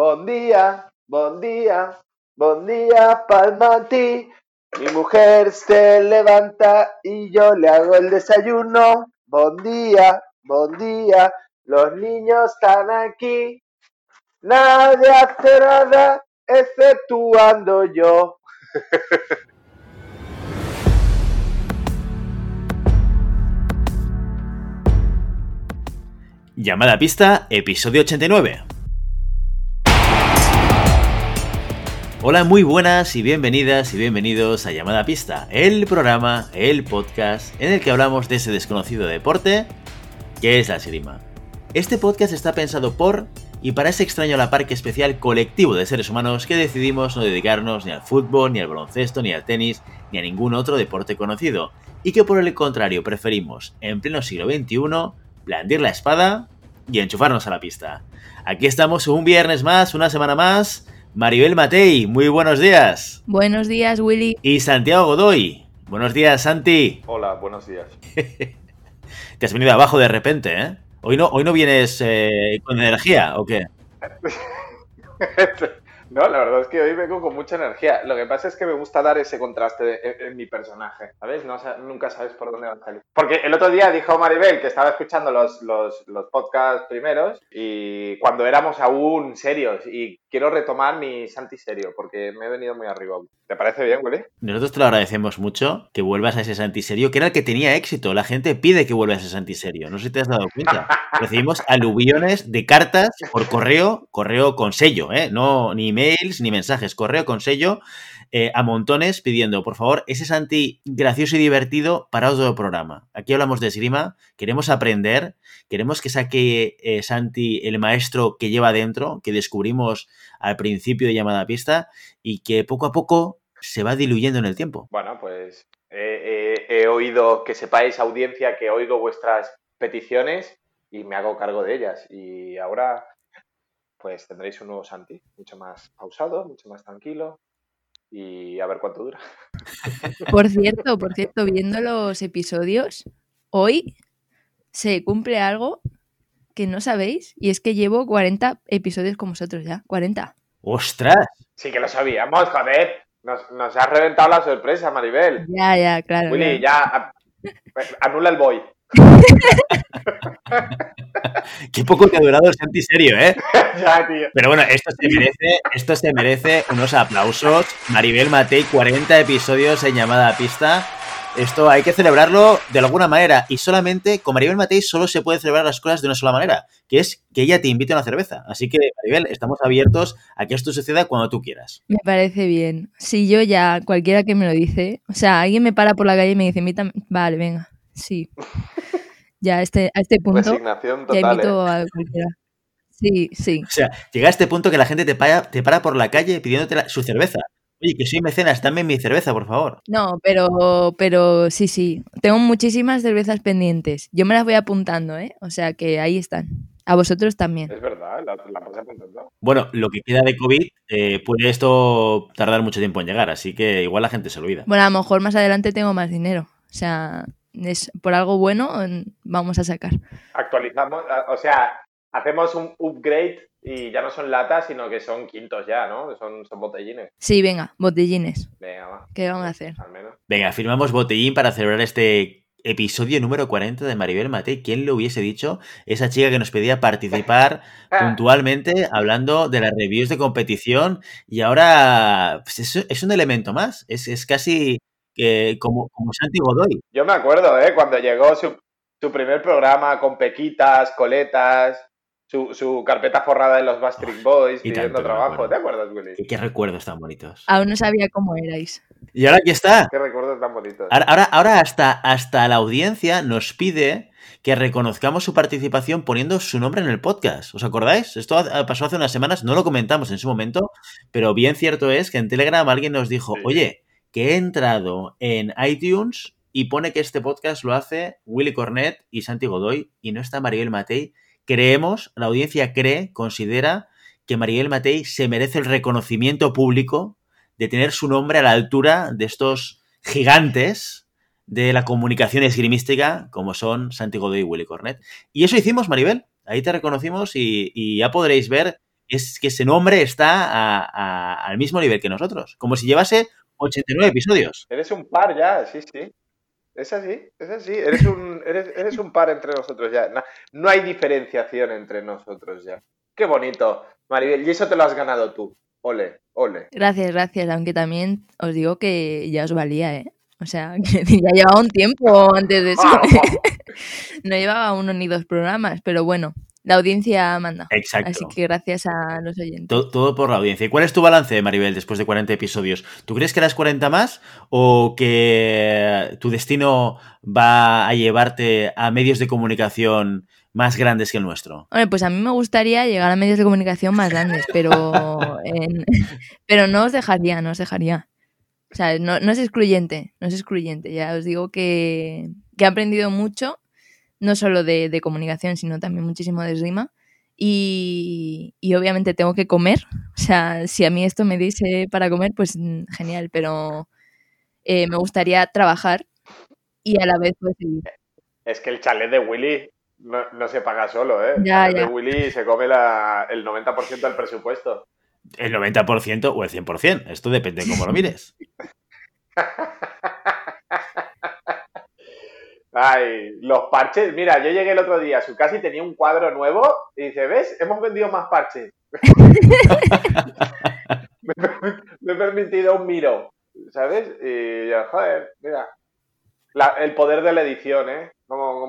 Bon día, bon día, bon día, Palmati. Mi mujer se levanta y yo le hago el desayuno. Bon día, bon día, los niños están aquí. Nadie hace nada exceptuando yo. Llamada a pista, episodio 89. Hola, muy buenas y bienvenidas y bienvenidos a Llamada Pista, el programa, el podcast en el que hablamos de ese desconocido deporte que es la esgrima. Este podcast está pensado por y para ese extraño la especial colectivo de seres humanos que decidimos no dedicarnos ni al fútbol, ni al baloncesto, ni al tenis, ni a ningún otro deporte conocido, y que por el contrario preferimos, en pleno siglo XXI, blandir la espada y enchufarnos a la pista. Aquí estamos un viernes más, una semana más. Maribel Matei, muy buenos días. Buenos días, Willy. Y Santiago Godoy. Buenos días, Santi. Hola, buenos días. Te has venido abajo de repente, ¿eh? Hoy no, hoy no vienes eh, con energía, ¿o qué? No, la verdad es que hoy vengo con mucha energía. Lo que pasa es que me gusta dar ese contraste en, en mi personaje, ¿sabes? No, nunca sabes por dónde va a salir. Porque el otro día dijo Maribel que estaba escuchando los, los, los podcasts primeros y cuando éramos aún serios y quiero retomar mi Santi serio porque me he venido muy arriba. ¿Te parece bien, Willy? Nosotros te lo agradecemos mucho que vuelvas a ese Santi serio, que era el que tenía éxito. La gente pide que vuelvas a ese Santi serio. No sé si te has dado cuenta. Recibimos aluviones de cartas por correo, correo con sello, ¿eh? No, ni mails ni mensajes, correo con sello eh, a montones pidiendo, por favor, ese Santi gracioso y divertido para otro programa. Aquí hablamos de esgrima, queremos aprender, queremos que saque eh, Santi el maestro que lleva dentro, que descubrimos al principio de llamada pista y que poco a poco se va diluyendo en el tiempo. Bueno, pues he oído que sepáis, audiencia, que oigo vuestras peticiones y me hago cargo de ellas. Y ahora pues tendréis un nuevo Santi, mucho más pausado, mucho más tranquilo y a ver cuánto dura. Por cierto, por cierto, viendo los episodios, hoy se cumple algo que no sabéis y es que llevo 40 episodios con vosotros ya, 40. ¡Ostras! Sí que lo sabíamos, joder. Nos, nos has reventado la sorpresa, Maribel. Ya, ya, claro. Willy, ya, anula el boy. Qué poco te ha durado el Santi serio, ¿eh? ya, tío. Pero bueno, esto se merece, esto se merece unos aplausos. Maribel Matei, 40 episodios en llamada a pista. Esto hay que celebrarlo de alguna manera. Y solamente con Maribel Matei solo se puede celebrar las cosas de una sola manera, que es que ella te invite a una cerveza. Así que, Maribel, estamos abiertos a que esto suceda cuando tú quieras. Me parece bien. Si yo ya, cualquiera que me lo dice, o sea, alguien me para por la calle y me dice, vale, venga, sí. Ya a este, a este punto Resignación total, ya invito ¿eh? a cualquiera. Sí, sí. O sea, llega a este punto que la gente te para, te para por la calle pidiéndote la- su cerveza. Oye, que soy mecenas, dame mi cerveza, por favor. No, pero, pero sí, sí. Tengo muchísimas cervezas pendientes. Yo me las voy apuntando, ¿eh? O sea que ahí están. A vosotros también. Es verdad, la, la vas apuntando. Bueno, lo que queda de COVID, eh, puede esto tardar mucho tiempo en llegar, así que igual la gente se olvida. Bueno, a lo mejor más adelante tengo más dinero. O sea, es por algo bueno vamos a sacar. Actualizamos, o sea, hacemos un upgrade y ya no son latas, sino que son quintos ya, ¿no? Son, son botellines. Sí, venga, botellines. Venga, va. ¿Qué vamos a hacer? Al menos. Venga, firmamos botellín para celebrar este episodio número 40 de Maribel Matei. ¿Quién lo hubiese dicho? Esa chica que nos pedía participar puntualmente hablando de las reviews de competición y ahora pues, es, es un elemento más. Es, es casi que como, como Santi Godoy. Yo me acuerdo, ¿eh? Cuando llegó su, su primer programa con pequitas, coletas, su, su carpeta forrada de los Backstreet Boys, Y pidiendo trabajo. ¿Te acuerdas, Willy? Qué, qué recuerdos tan bonitos. Aún no sabía cómo erais. Y ahora aquí está. Qué recuerdos tan bonitos. Ahora, ahora, ahora hasta, hasta la audiencia nos pide que reconozcamos su participación poniendo su nombre en el podcast. ¿Os acordáis? Esto pasó hace unas semanas, no lo comentamos en su momento, pero bien cierto es que en Telegram alguien nos dijo, Sí. oye, que he entrado en iTunes y pone que este podcast lo hace Willy Cornet y Santi Godoy y no está Mariel Matei. Creemos, la audiencia cree, considera que Mariel Matei se merece el reconocimiento público de tener su nombre a la altura de estos gigantes de la comunicación esgrimística como son Santi Godoy y Willy Cornet. Y eso hicimos, Maribel. Ahí te reconocimos y, y ya podréis ver es que ese nombre está al mismo nivel que nosotros, como si llevase 89 episodios. Eres un par ya, sí, sí. Es así, es así. Eres un, eres, un par entre nosotros ya. No, hay diferenciación entre nosotros ya. Qué bonito, Maribel. Y eso te lo has ganado tú. Ole, ole. Gracias, gracias. Aunque también os digo que ya os valía, ¿eh? O sea, que ya llevaba un tiempo antes de eso. no llevaba uno ni dos programas, pero bueno, la audiencia manda. Exacto. Así que gracias a los oyentes. Todo, por la audiencia. ¿Y cuál es tu balance, Maribel, después de 40 episodios? ¿Tú crees que eras 40 más o que tu destino va a llevarte a medios de comunicación más grandes que el nuestro? Bueno, pues a mí me gustaría llegar a medios de comunicación más grandes, pero, pero no os dejaría, no os dejaría. O sea, no, no, es excluyente, no es excluyente. Ya os digo que, que he aprendido mucho no solo de, comunicación, sino también muchísimo de rima. Y, obviamente tengo que comer. O sea, si a mí esto me dice para comer, pues mm, genial, pero eh, me gustaría trabajar y a la vez pues, Es que el chalet de Willy no, se paga solo, ¿eh? el chalet de Willy se come la, el 90% del presupuesto. El 90% o el 100%, esto depende de cómo lo mires. Ay, los parches. Mira, yo llegué el otro día a su casa y tenía un cuadro nuevo y dice, ¿ves? Hemos vendido más parches. me, he permitido un miro, ¿sabes? Y yo, joder, mira. el poder de la edición, ¿eh?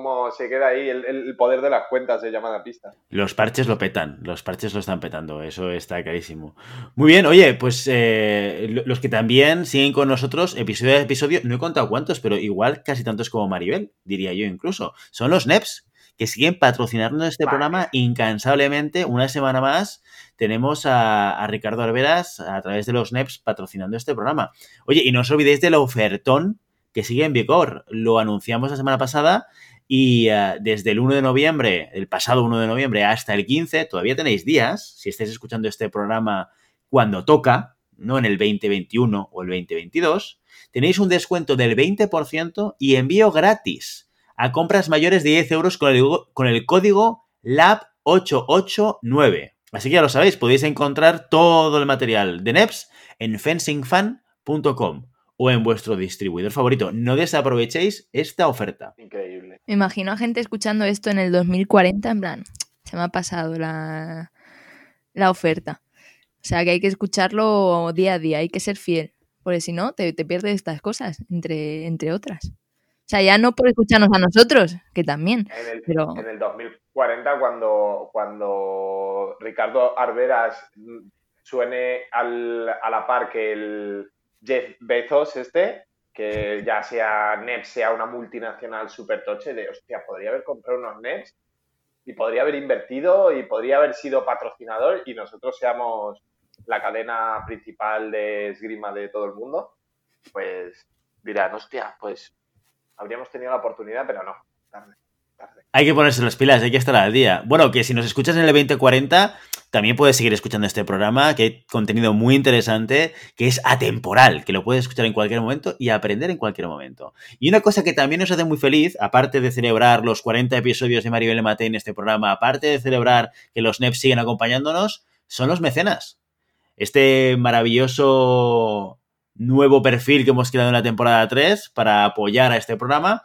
Cómo, se queda ahí el, poder de las cuentas de llamada pista. Los parches lo petan, los parches lo están petando, eso está clarísimo. Muy bien, oye, pues eh, los que también siguen con nosotros, episodio a episodio, no he contado cuántos, pero igual casi tantos como Maribel, diría yo incluso, son los NEPs, que siguen patrocinando este programa incansablemente. Una semana más tenemos a, a, Ricardo Arberas a través de los NEPs patrocinando este programa. Oye, y no os olvidéis del ofertón que sigue en vigor. Lo anunciamos la semana pasada y eh, desde el 1 de noviembre, el pasado 1 de noviembre hasta el 15, todavía tenéis días, si estáis escuchando este programa cuando toca, no en el 2021 o el 2022, tenéis un descuento del 20% y envío gratis a compras mayores de 10 euros con el, con el código LAB889. Así que ya lo sabéis, podéis encontrar todo el material de NEPS en fencingfan.com o en vuestro distribuidor favorito. No desaprovechéis esta oferta. Increíble. Me imagino a gente escuchando esto en el 2040 en plan, se me ha pasado la, la oferta. O sea que hay que escucharlo día a día, hay que ser fiel, porque si no, te, pierdes estas cosas, entre, entre otras. O sea, ya no por escucharnos a nosotros, que también. En el, pero... en el 2040, cuando, cuando Ricardo Arberas suene al, a la par que el, Jeff Bezos este, que ya sea NET, sea una multinacional super toche, de hostia, podría haber comprado unos NETs y podría haber invertido y podría haber sido patrocinador y nosotros seamos la cadena principal de esgrima de todo el mundo, pues dirán, hostia, pues habríamos tenido la oportunidad, pero no, tarde. Hay que ponerse las pilas, hay que estar al día. Bueno, que si nos escuchas en el 2040, también puedes seguir escuchando este programa, que hay contenido muy interesante, que es atemporal, que lo puedes escuchar en cualquier momento y aprender en cualquier momento. Y una cosa que también nos hace muy feliz, aparte de celebrar los 40 episodios de Maribel Mate en este programa, aparte de celebrar que los NEPs siguen acompañándonos, son los mecenas. Este maravilloso nuevo perfil que hemos creado en la temporada 3 para apoyar a este programa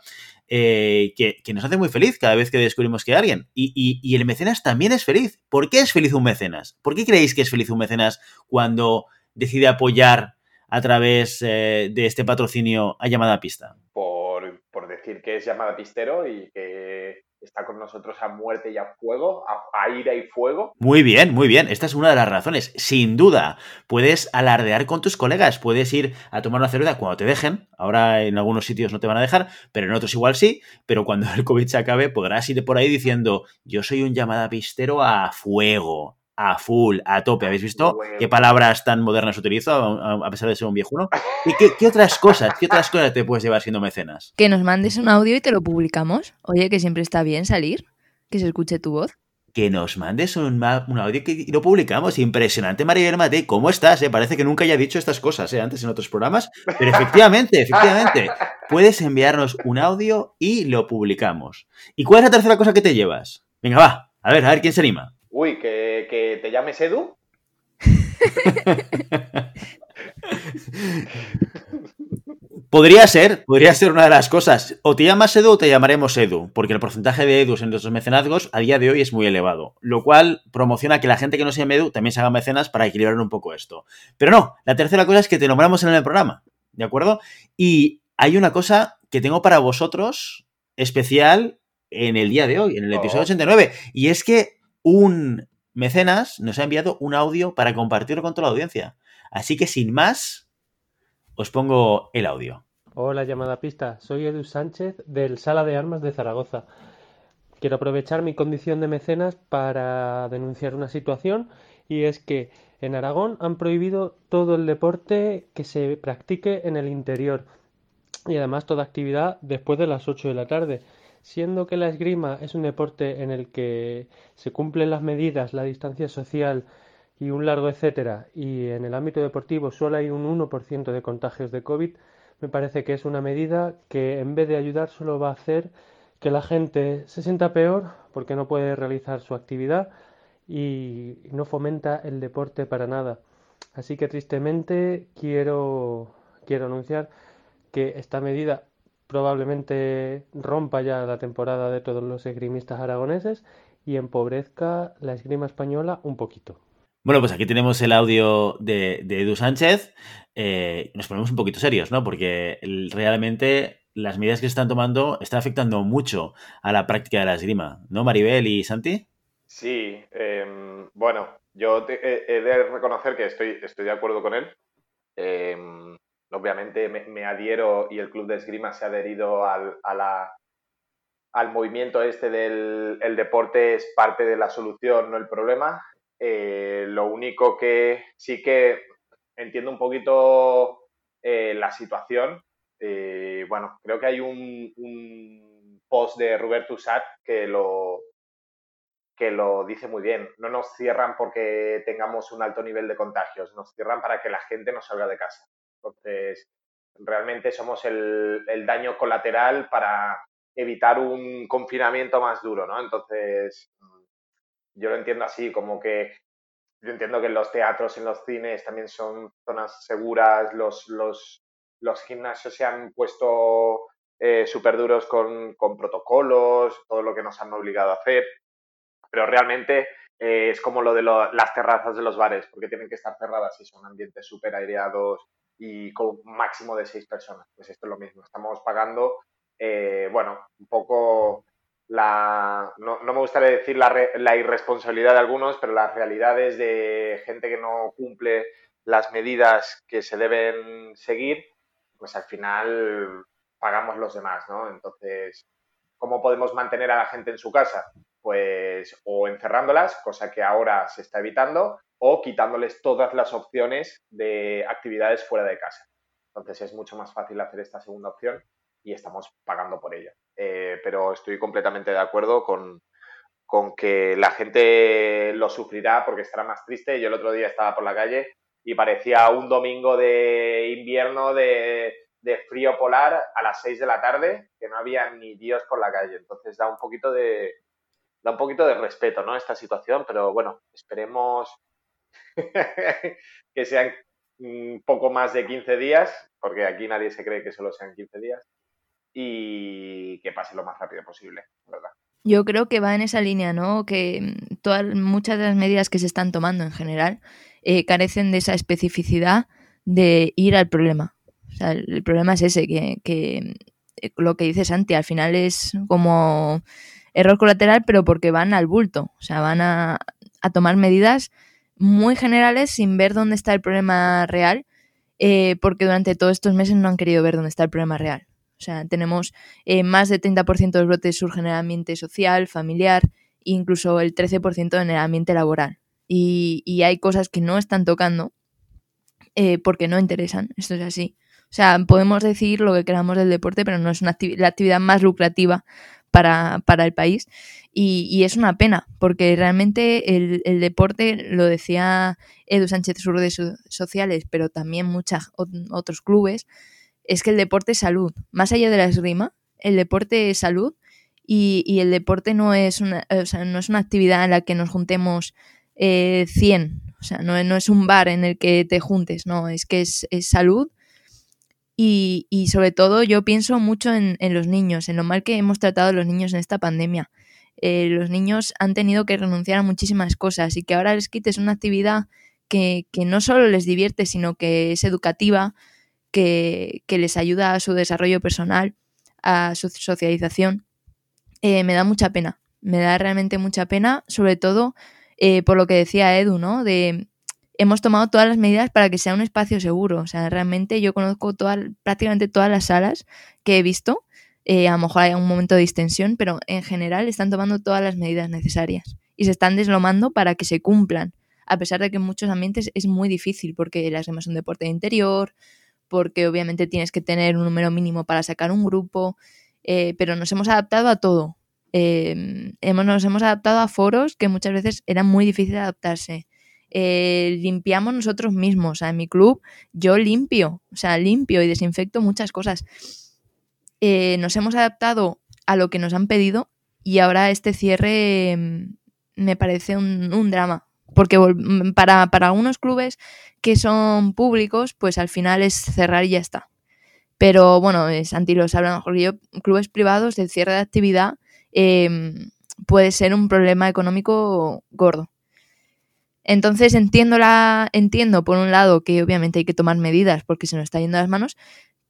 eh, que, nos hace muy feliz cada vez que descubrimos que alguien. Y, el mecenas también es feliz. ¿Por qué es feliz un mecenas? ¿Por qué creéis que es feliz un mecenas cuando decide apoyar a través eh, de este patrocinio a llamada pista? Por, por decir que es llamada pistero y que está con nosotros a muerte y a fuego, a, ira y fuego. Muy bien, muy bien. Esta es una de las razones. Sin duda, puedes alardear con tus colegas, puedes ir a tomar una cerveza cuando te dejen. Ahora en algunos sitios no te van a dejar, pero en otros igual sí. Pero cuando el COVID se acabe, podrás ir por ahí diciendo, yo soy un llamada pistero a fuego, a full, a tope. ¿Habéis visto qué palabras tan modernas utilizo a, pesar de ser un viejuno? ¿Y qué, otras cosas, qué otras cosas te puedes llevar siendo mecenas? Que nos mandes un audio y te lo publicamos. Oye, que siempre está bien salir, que se escuche tu voz. Que nos mandes un, audio y lo publicamos. Impresionante, María Mate. ¿Cómo estás? Eh? Parece que nunca haya dicho estas cosas eh, antes en otros programas. Pero efectivamente, efectivamente, puedes enviarnos un audio y lo publicamos. ¿Y cuál es la tercera cosa que te llevas? Venga, va. A ver, a ver quién se anima. Uy, que, que te llames Edu. Podría ser, podría ser una de las cosas. O te llamas Edu o te llamaremos Edu, porque el porcentaje de Edus en nuestros mecenazgos a día de hoy es muy elevado, lo cual promociona que la gente que no se llame Edu también se haga mecenas para equilibrar un poco esto. Pero no, la tercera cosa es que te nombramos en el programa, ¿de acuerdo? Y hay una cosa que tengo para vosotros especial en el día de hoy, en el episodio 89, y es que un mecenas nos ha enviado un audio para compartirlo con toda la audiencia. Así que sin más, os pongo el audio. Hola, llamada pista. Soy Edu Sánchez del Sala de Armas de Zaragoza. Quiero aprovechar mi condición de mecenas para denunciar una situación y es que en Aragón han prohibido todo el deporte que se practique en el interior y además toda actividad después de las 8 de la tarde. Siendo que la esgrima es un deporte en el que se cumplen las medidas, la distancia social, y un largo etcétera, y en el ámbito deportivo solo hay un 1% de contagios de COVID, me parece que es una medida que en vez de ayudar solo va a hacer que la gente se sienta peor porque no puede realizar su actividad y no fomenta el deporte para nada. Así que tristemente quiero, quiero anunciar que esta medida probablemente rompa ya la temporada de todos los esgrimistas aragoneses y empobrezca la esgrima española un poquito. Bueno, pues aquí tenemos el audio de, Edu Sánchez. Eh, nos ponemos un poquito serios, ¿no? Porque realmente las medidas que se están tomando están afectando mucho a la práctica de la esgrima, ¿no, Maribel y Santi? Sí, em, bueno, yo he de reconocer que estoy, estoy de acuerdo con él. Em, obviamente me, adhiero y el club de esgrima se ha adherido al, al movimiento este del el deporte es parte de la solución, no el problema. Eh, lo único que sí que entiendo un poquito eh, la situación. Eh, bueno, creo que hay un, post de Roberto Usat que lo, que lo dice muy bien. No nos cierran porque tengamos un alto nivel de contagios, nos cierran para que la gente no salga de casa. Entonces, realmente somos el, daño colateral para evitar un confinamiento más duro, ¿no? Entonces, yo lo entiendo así, como que yo entiendo que los teatros, en los cines también son zonas seguras, los, los, los gimnasios se han puesto eh, súper duros con, con, protocolos, todo lo que nos han obligado a hacer, pero realmente eh, es como lo de las terrazas de los bares, porque tienen que estar cerradas y son ambientes súper aireados y con un máximo de seis personas. Pues esto es lo mismo, estamos pagando, eh, bueno, un poco la, no, me gustaría decir la, la, irresponsabilidad de algunos, pero las realidades de gente que no cumple las medidas que se deben seguir, pues al final pagamos los demás, ¿no? Entonces, ¿cómo podemos mantener a la gente en su casa? Pues o encerrándolas, cosa que ahora se está evitando, o quitándoles todas las opciones de actividades fuera de casa. Entonces es mucho más fácil hacer esta segunda opción y estamos pagando por ella. Eh, pero estoy completamente de acuerdo con, que la gente lo sufrirá porque estará más triste. Yo el otro día estaba por la calle y parecía un domingo de invierno de, frío polar a las 6 de la tarde, que no había ni Dios por la calle. Entonces da un poquito de, da un poquito de respeto, ¿no? Esta situación, pero bueno, esperemos que sean un poco más de 15 días, porque aquí nadie se cree que solo sean 15 días, y que pase lo más rápido posible, ¿verdad? Yo creo que va en esa línea, ¿no? Que mm, todas, muchas de las medidas que se están tomando en general eh, carecen de esa especificidad de ir al problema. O sea, el, problema es ese, que, eh, lo que dice Santi al final es como error colateral, pero porque van al bulto. O sea, van a, tomar medidas muy generales sin ver dónde está el problema real, eh, porque durante todos estos meses no han querido ver dónde está el problema real. O sea, tenemos eh, más de 30% de los brotes surgen en el ambiente social, familiar, incluso el 13% en el ambiente laboral. Y, hay cosas que no están tocando eh, porque no interesan. Esto es así. O sea, podemos decir lo que queramos del deporte, pero no es una la actividad más lucrativa para, el país. Y, es una pena, porque realmente el, deporte, lo decía Edu Sánchez sus redes sociales, pero también muchos otros clubes, es que el deporte es salud. Más allá de la esgrima, el deporte es salud y, el deporte no es, una, no es una actividad en la que nos juntemos eh, 100, o sea, no, no, es un bar en el que te juntes, no, es que es, salud y, y, sobre todo yo pienso mucho en, los niños, en lo mal que hemos tratado a los niños en esta pandemia. Eh, los niños han tenido que renunciar a muchísimas cosas y que ahora les quites una actividad que, que no solo les divierte, sino que es educativa, que, que les ayuda a su desarrollo personal, a su socialización eh, me da mucha pena. Me da realmente mucha pena, sobre todo eh, por lo que decía Edu, ¿no? De hemos tomado todas las medidas para que sea un espacio seguro. O sea, realmente yo conozco todas, prácticamente todas las salas que he visto. Eh, a lo mejor hay un momento de distensión, pero en general están tomando todas las medidas necesarias y se están deslomando para que se cumplan. A pesar de que en muchos ambientes es muy difícil porque las demás son deporte de interior, porque obviamente tienes que tener un número mínimo para sacar un grupo, eh, pero nos hemos adaptado a todo. Em, hemos, nos hemos adaptado a foros que muchas veces era muy difícil adaptarse. Eh, limpiamos nosotros mismos. O sea, en mi club yo limpio, o sea, limpio y desinfecto muchas cosas. Eh, nos hemos adaptado a lo que nos han pedido y ahora este cierre em, me parece un, drama. Porque para, para algunos clubes que son públicos, pues al final es cerrar y ya está. Pero bueno, Santi lo sabe mejor yo, clubes privados del cierre de actividad em, puede ser un problema económico gordo. Entonces entiendo, la, entiendo por un lado que obviamente hay que tomar medidas porque se nos está yendo a las manos,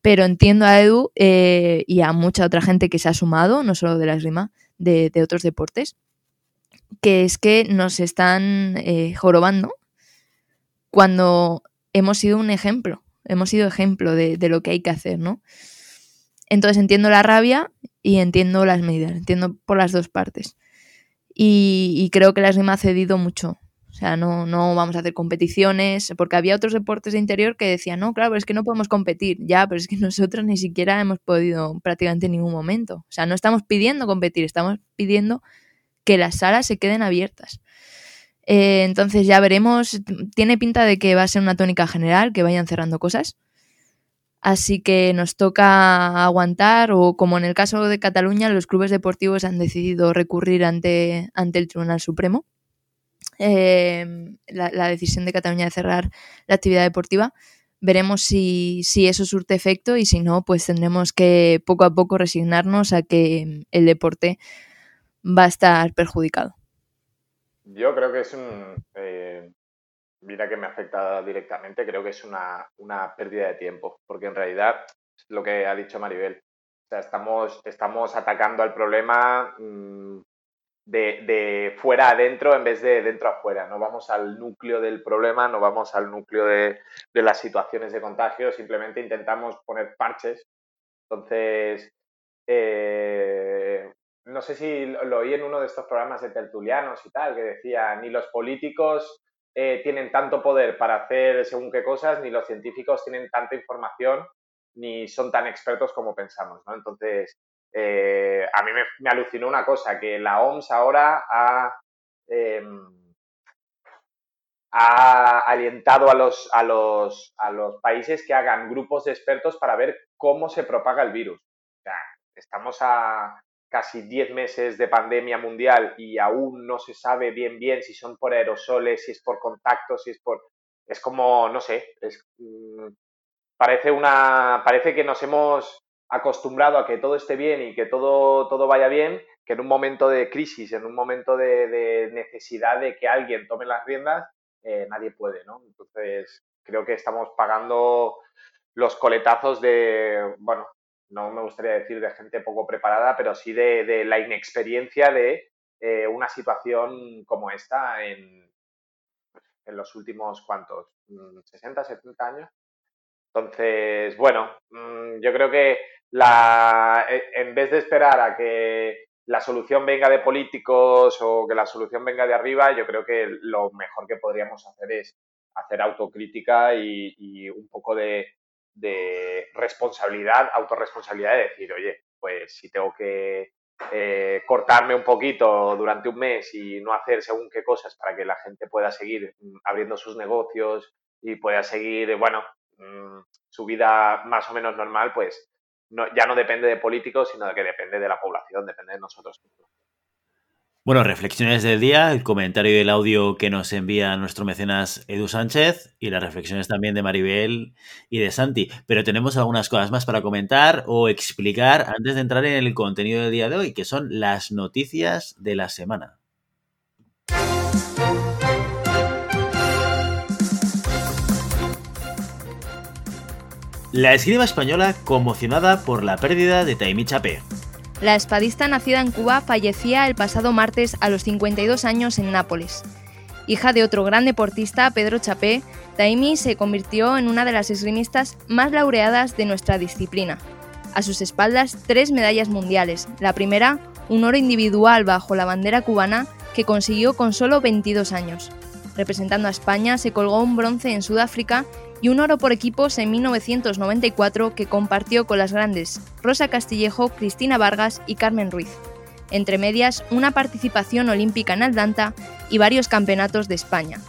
pero entiendo a Edu eh, y a mucha otra gente que se ha sumado, no solo de la esgrima, de, otros deportes, que es que nos están eh, jorobando cuando hemos sido un ejemplo hemos sido ejemplo de, lo que hay que hacer, ¿no? Entonces entiendo la rabia y entiendo las medidas, entiendo por las dos partes. Y, creo que la esgrima ha cedido mucho. O sea, no, no vamos a hacer competiciones, porque había otros deportes de interior que decían, no, claro, pero es que no podemos competir. Ya, pero es que nosotros ni siquiera hemos podido prácticamente en ningún momento. O sea, no estamos pidiendo competir, estamos pidiendo que las salas se queden abiertas. Eh, entonces ya veremos. Tiene pinta de que va a ser una tónica general, que vayan cerrando cosas. Así que nos toca aguantar, o como en el caso de Cataluña, los clubes deportivos han decidido recurrir ante, ante el Tribunal Supremo. Eh, la, decisión de Cataluña de cerrar la actividad deportiva. Veremos si, si, eso surte efecto y si no, pues tendremos que poco a poco resignarnos a que el deporte va a estar perjudicado. Yo creo que es un. Eh, mira que me afecta directamente, creo que es una, pérdida de tiempo, porque en realidad lo que ha dicho Maribel. O sea, estamos, estamos atacando al problema mm, de, fuera adentro en vez de dentro afuera. No vamos al núcleo del problema, no vamos al núcleo de, de las situaciones de contagio, simplemente intentamos poner parches. Entonces, eh, no sé si lo oí en uno de estos programas de tertulianos y tal, que decía, ni los políticos eh, tienen tanto poder para hacer según qué cosas, ni los científicos tienen tanta información, ni son tan expertos como pensamos, ¿no? Entonces, eh, a mí me, alucinó una cosa, que la OMS ahora ha, em, ha a los, a, los, a los países que hagan grupos de expertos para ver cómo se propaga el virus. O sea, estamos a, casi 10 meses de pandemia mundial y aún no se sabe bien bien si son por aerosoles, si es por contacto, si es por... Es como, no sé, es, mm, parece, una, parece que nos hemos acostumbrado a que todo esté bien y que todo, todo vaya bien, que en un momento de crisis, en un momento de, necesidad de que alguien tome las riendas, eh, nadie puede, ¿no? Entonces, creo que estamos pagando los coletazos de, bueno, no me gustaría decir de gente poco preparada, pero sí de, la inexperiencia de eh, una situación como esta en, en los últimos, ¿cuántos? ¿60, mm, 70 años? Entonces, bueno, mm, yo creo que la, e, en vez de esperar a que la solución venga de políticos o que la solución venga de arriba, yo creo que lo mejor que podríamos hacer es hacer autocrítica y un poco de, de responsabilidad, autorresponsabilidad de decir, oye, pues si tengo que eh, cortarme un poquito durante un mes y no hacer según qué cosas para que la gente pueda seguir mm, abriendo sus negocios y pueda seguir, bueno, mm, su vida más o menos normal, pues ya no depende de políticos, sino de que depende de la población, depende de nosotros. Bueno, reflexiones del día, el comentario y el audio que nos envía nuestro mecenas Edu Sánchez y las reflexiones también de Maribel y de Santi. Pero tenemos algunas cosas más para comentar o explicar antes de entrar en el contenido del día de hoy, que son las noticias de la semana. La esgrima española conmocionada por la pérdida de Taimi Chapé. La espadista nacida en Cuba fallecía el pasado martes a los 52 años en Nápoles. Hija de otro gran deportista, Pedro Chapé, Taimi se convirtió en una de las esgrimistas más laureadas de nuestra disciplina. A sus espaldas, tres medallas mundiales. La primera, un oro individual bajo la bandera cubana que consiguió con solo 22 años. Representando a España, se colgó un bronce en Sudáfrica y un oro por equipos en 1994 que compartió con las grandes Rosa Castillejo, Cristina Vargas y Carmen Ruiz. Entre medias, una participación olímpica en Atlanta y varios campeonatos de España.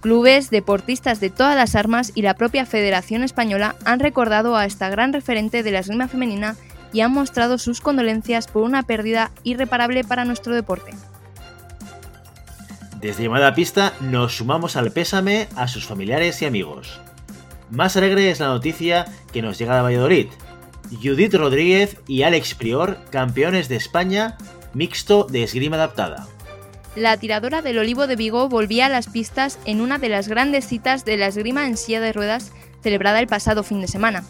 Clubes, deportistas de todas las armas y la propia Federación Española han recordado a esta gran referente de la esgrima femenina y han mostrado sus condolencias por una pérdida irreparable para nuestro deporte. Desde llamada pista nos sumamos al pésame a sus familiares y amigos. Más alegre es la noticia que nos llega de Valladolid. Judith Rodríguez y Alex Prior, campeones de España, mixto de esgrima adaptada. La tiradora del Olivo de Vigo volvía a las pistas en una de las grandes citas de la esgrima en silla de ruedas celebrada el pasado fin de semana.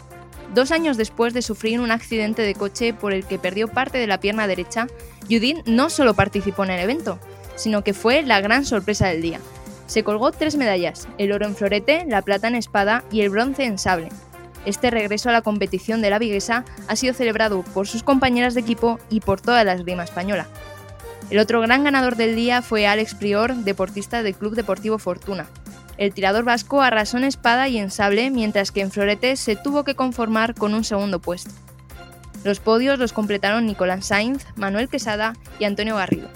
Dos años después de sufrir un accidente de coche por el que perdió parte de la pierna derecha, Judith no solo participó en el evento, sino que fue la gran sorpresa del día, se colgó tres medallas, el oro en florete, la plata en espada y el bronce en sable. Este regreso a la competición de la viguesa ha sido celebrado por sus compañeras de equipo y por toda la esgrima española. El otro gran ganador del día fue Alex Prior, deportista del Club Deportivo Fortuna. El tirador vasco arrasó en espada y en sable, mientras que en florete se tuvo que conformar con un segundo puesto. Los podios los completaron Nicolás Sainz, Manuel Quesada y Antonio Garrido.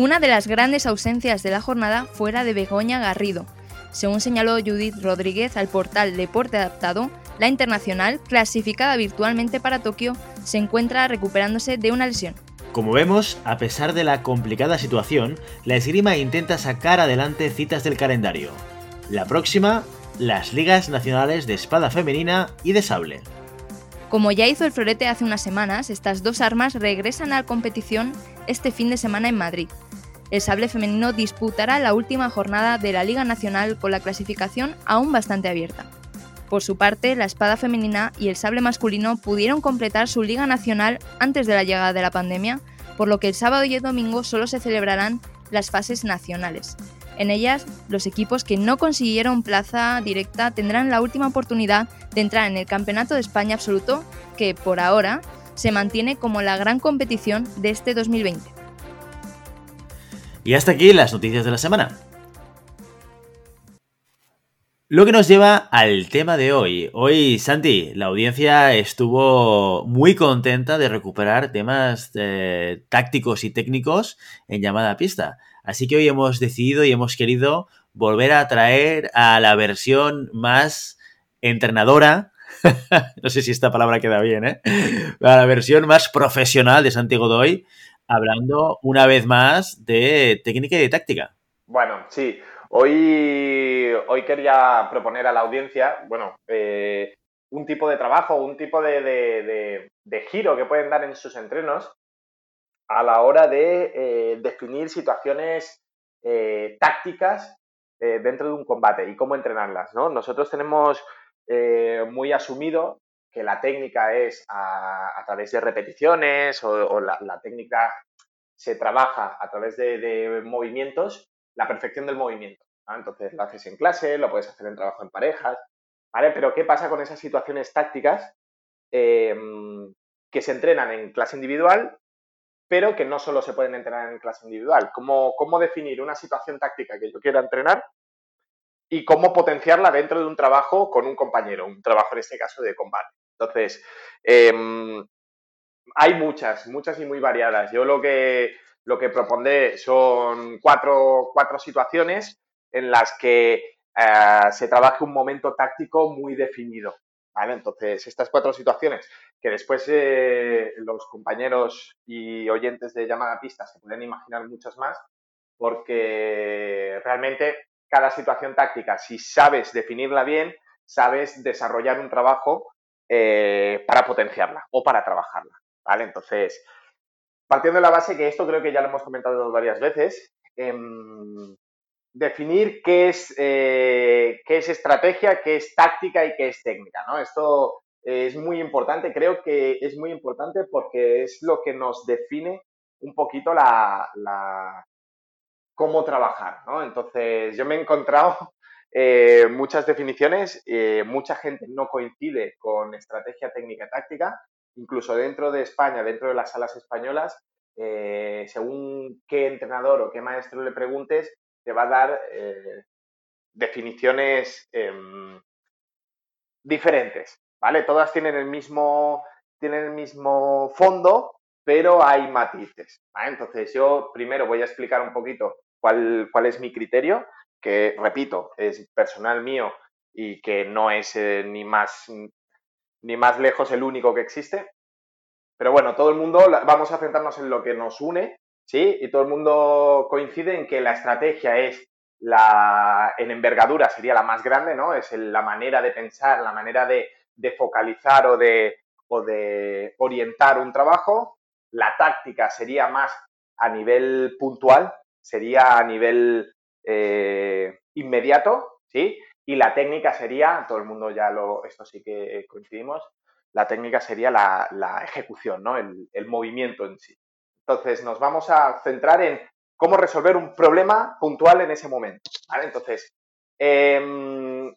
Una de las grandes ausencias de la jornada fue la de Begoña Garrido. Según señaló Judith Rodríguez al portal Deporte Adaptado, la internacional, clasificada virtualmente para Tokio, se encuentra recuperándose de una lesión. Como vemos, a pesar de la complicada situación, la esgrima intenta sacar adelante citas del calendario. La próxima, las ligas nacionales de espada femenina y de sable. Como ya hizo el florete hace unas semanas, estas dos armas regresan a la competición este fin de semana en Madrid. El sable femenino disputará la última jornada de la Liga Nacional con la clasificación aún bastante abierta. Por su parte, la espada femenina y el sable masculino pudieron completar su Liga Nacional antes de la llegada de la pandemia, por lo que el sábado y el domingo solo se celebrarán las fases nacionales. En ellas, los equipos que no consiguieron plaza directa tendrán la última oportunidad de entrar en el Campeonato de España Absoluto, que por ahora se mantiene como la gran competición de este 2020. Y hasta aquí las noticias de la semana. Lo que nos lleva al tema de hoy. Hoy, Santi, la audiencia estuvo muy contenta de recuperar temas eh, tácticos y técnicos en llamada pista. Así que hoy hemos decidido y hemos querido volver a traer a la versión más entrenadora, no sé si esta palabra queda bien, ¿eh? A la versión más profesional de Santiago Doy, hablando una vez más de técnica y de táctica. Bueno, sí. Hoy, hoy quería proponer a la audiencia, bueno, eh, un tipo de trabajo, un tipo de, de, giro que pueden dar en sus entrenos a la hora de eh, definir situaciones eh, tácticas dentro de un combate y cómo entrenarlas. ¿no? Nosotros tenemos muy asumido que la técnica es a, través de repeticiones o, la, técnica se trabaja a través de, movimientos, la perfección del movimiento. Entonces lo haces en clase, lo puedes hacer en trabajo en parejas, ¿vale? Pero ¿qué pasa con esas situaciones tácticas que se entrenan en clase individual pero que no solo se pueden entrenar en clase individual. ¿Cómo, cómo definir una situación táctica que yo quiera entrenar y cómo potenciarla dentro de un trabajo con un compañero, un trabajo en este caso de combate? Entonces, em, hay muchas, muchas y muy variadas. Yo lo que, lo que propondré son cuatro, cuatro situaciones en las que eh, se trabaje un momento táctico muy definido. ¿vale? Entonces, estas cuatro situaciones que después eh, los compañeros y oyentes de llamada pista se pueden imaginar muchas más, porque realmente cada situación táctica, si sabes definirla bien, sabes desarrollar un trabajo eh, para potenciarla o para trabajarla, ¿vale? Entonces, partiendo de la base que esto creo que ya lo hemos comentado varias veces, em, definir qué es, eh, qué es estrategia, qué es táctica y qué es técnica, ¿no? Esto es muy importante, creo que es muy importante porque es lo que nos define un poquito la, la cómo trabajar, ¿no? Entonces, yo me he encontrado eh, muchas definiciones, eh, mucha gente no coincide con estrategia técnica táctica, incluso dentro de España, dentro de las salas españolas, eh, según qué entrenador o qué maestro le preguntes, te va a dar definiciones em, diferentes, ¿vale? Todas tienen el mismo, tienen el mismo fondo, pero hay matices. Entonces yo primero voy a explicar un poquito cuál, cuál es mi criterio que, repito, es personal mío y que no es eh, ni, más, ni más lejos el único que existe. Pero bueno, todo el mundo, vamos a centrarnos en lo que nos une, ¿sí? Y todo el mundo coincide en que la estrategia es la, en envergadura sería la más grande, ¿no? Es la manera de pensar, la manera de, de focalizar o de, o de orientar un trabajo. La táctica sería más a nivel puntual, sería a nivel eh, inmediato, ¿sí? Y la técnica sería, todo el mundo ya lo, esto sí que coincidimos, la técnica sería la, ejecución, ¿no? El, movimiento en sí. Entonces, nos vamos a centrar en cómo resolver un problema puntual en ese momento, ¿vale? Entonces, em,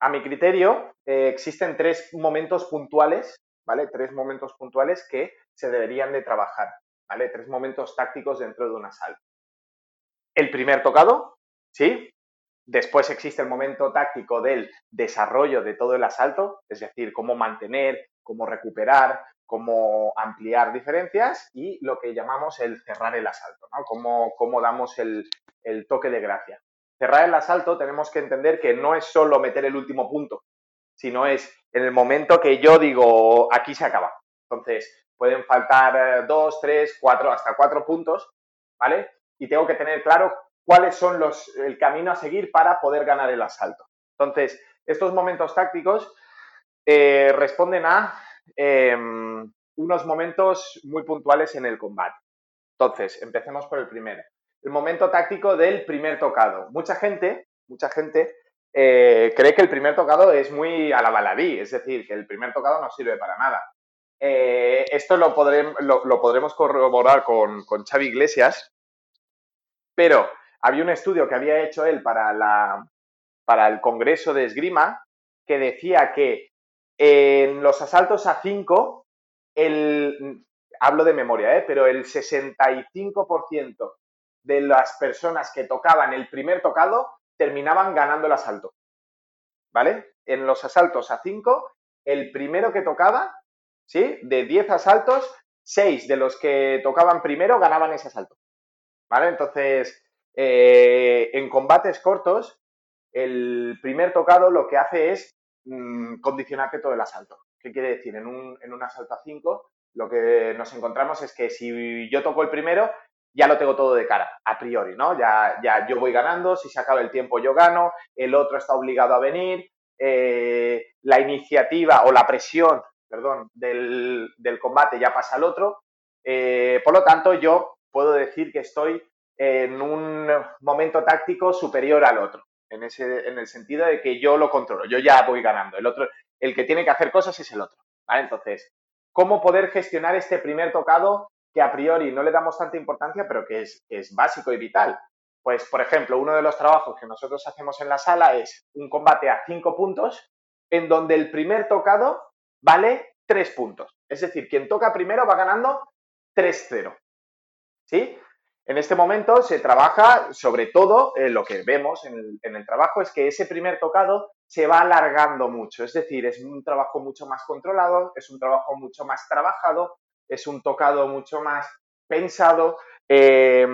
a mi criterio, eh, existen tres momentos puntuales, ¿vale? Tres momentos puntuales que se deberían de trabajar, ¿vale? Tres momentos tácticos dentro de una sala el primer tocado, ¿sí? Después existe el momento táctico del desarrollo de todo el asalto, es decir, cómo mantener, cómo recuperar, cómo ampliar diferencias y lo que llamamos el cerrar el asalto, ¿no? Cómo, damos el, el toque de gracia. Cerrar el asalto tenemos que entender que no es solo meter el último punto, sino es en el momento que yo digo aquí se acaba. Entonces, pueden faltar eh, dos, tres, cuatro, hasta cuatro puntos, ¿vale? Y tengo que tener claro cuáles son los, el camino a seguir para poder ganar el asalto. Entonces, estos momentos tácticos eh, responden a em, unos momentos muy puntuales en el combate. Entonces, empecemos por el primero. El momento táctico del primer tocado. Mucha gente, mucha gente eh, cree que el primer tocado es muy a la baladí, es decir, que el primer tocado no sirve para nada. Eh, esto lo, lo, podremos corroborar con, con Xavi Iglesias, pero había un estudio que había hecho él para, la, para el Congreso de Esgrima que decía que en los asaltos a 5, el, hablo de memoria, ¿eh? pero el 65% de las personas que tocaban el primer tocado terminaban ganando el asalto. ¿Vale? En los asaltos a 5, el primero que tocaba, ¿sí? De 10 asaltos, 6 de los que tocaban primero ganaban ese asalto. ¿Vale? Entonces, eh, en combates cortos, el primer tocado lo que hace es mm, condicionarte todo el asalto. ¿Qué quiere decir? En un, en un asalto a 5, lo que nos encontramos es que si yo toco el primero, ya lo tengo todo de cara, a priori, ¿no? Ya, ya yo voy ganando, si se acaba el tiempo yo gano, el otro está obligado a venir, eh, la iniciativa o la presión, perdón, del, del combate ya pasa al otro. Eh, por lo tanto, yo puedo decir que estoy en un momento táctico superior al otro, en, ese, en el sentido de que yo lo controlo, yo ya voy ganando, el otro, el que tiene que hacer cosas es el otro, Entonces, ¿cómo poder gestionar este primer tocado que a priori no le damos tanta importancia, pero que es, es básico y vital? Pues, por ejemplo, uno de los trabajos que nosotros hacemos en la sala es un combate a cinco puntos, en donde el primer tocado vale tres puntos. Es decir, quien toca primero va ganando 3-0. ¿Sí? En este momento se trabaja, sobre todo, eh, lo que vemos en el, trabajo es que ese primer tocado se va alargando mucho, es decir, es un trabajo mucho más controlado, es un trabajo mucho más trabajado, es un tocado mucho más pensado, eh,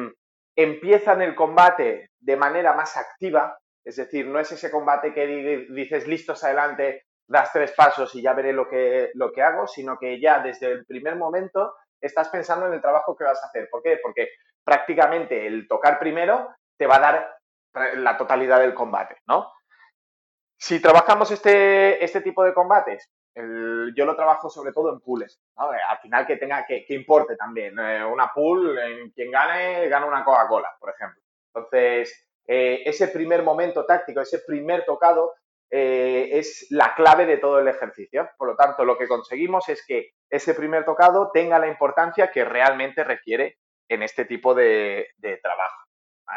empiezan el combate de manera más activa, es decir, no es ese combate que dices listos adelante, das tres pasos y ya veré lo que, lo que hago, sino que ya desde el primer momento estás pensando en el trabajo que vas a hacer. ¿Por qué? Porque prácticamente el tocar primero te va a dar la totalidad del combate, ¿no? Si trabajamos este, este tipo de combates, yo lo trabajo sobre todo en pools, ¿no? Al final que tenga, que, que importe también. Eh, una pool, en quien gane, gana una Coca-Cola, por ejemplo. Entonces, eh, ese primer momento táctico, ese primer tocado, eh, es la clave de todo el ejercicio. Por lo tanto, lo que conseguimos es que ese primer tocado tenga la importancia que realmente requiere en este tipo de, trabajo.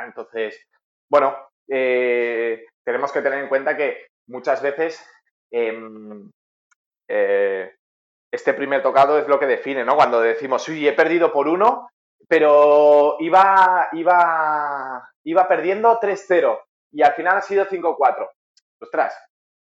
Entonces, bueno, eh, tenemos que tener en cuenta que muchas veces em, este primer tocado es lo que define, ¿no? Cuando decimos, uy, he perdido por uno, pero iba, iba, iba perdiendo 3-0 y al final ha sido 5-4. Ostras,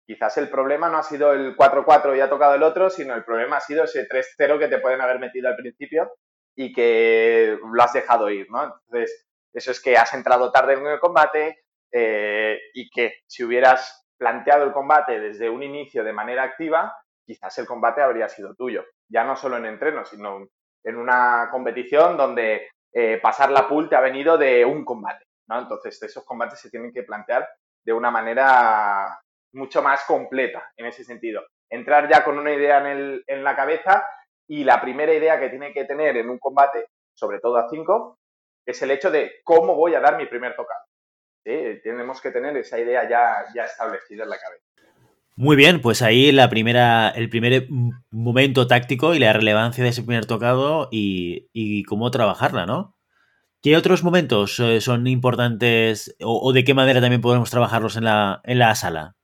quizás el problema no ha sido el 4-4 y ha tocado el otro, sino el problema ha sido ese 3-0 que te pueden haber metido al principio y que lo has dejado ir, ¿no? Entonces, eso es que has entrado tarde en el combate eh, y que si hubieras planteado el combate desde un inicio de manera activa, quizás el combate habría sido tuyo. Ya no solo en entreno, sino en una competición donde eh, pasar la pool te ha venido de un combate, ¿no? Entonces, esos combates se tienen que plantear de una manera mucho más completa en ese sentido. Entrar ya con una idea en, el, en la cabeza y la primera idea que tiene que tener en un combate, sobre todo a 5, es el hecho de cómo voy a dar mi primer tocado. Tenemos que tener esa idea ya, ya establecida en la cabeza. Muy bien, pues ahí la primera, el primer momento táctico y la relevancia de ese primer tocado y, cómo trabajarla, ¿no? ¿Qué otros momentos eh, son importantes o, de qué manera también podemos trabajarlos en la, en la sala?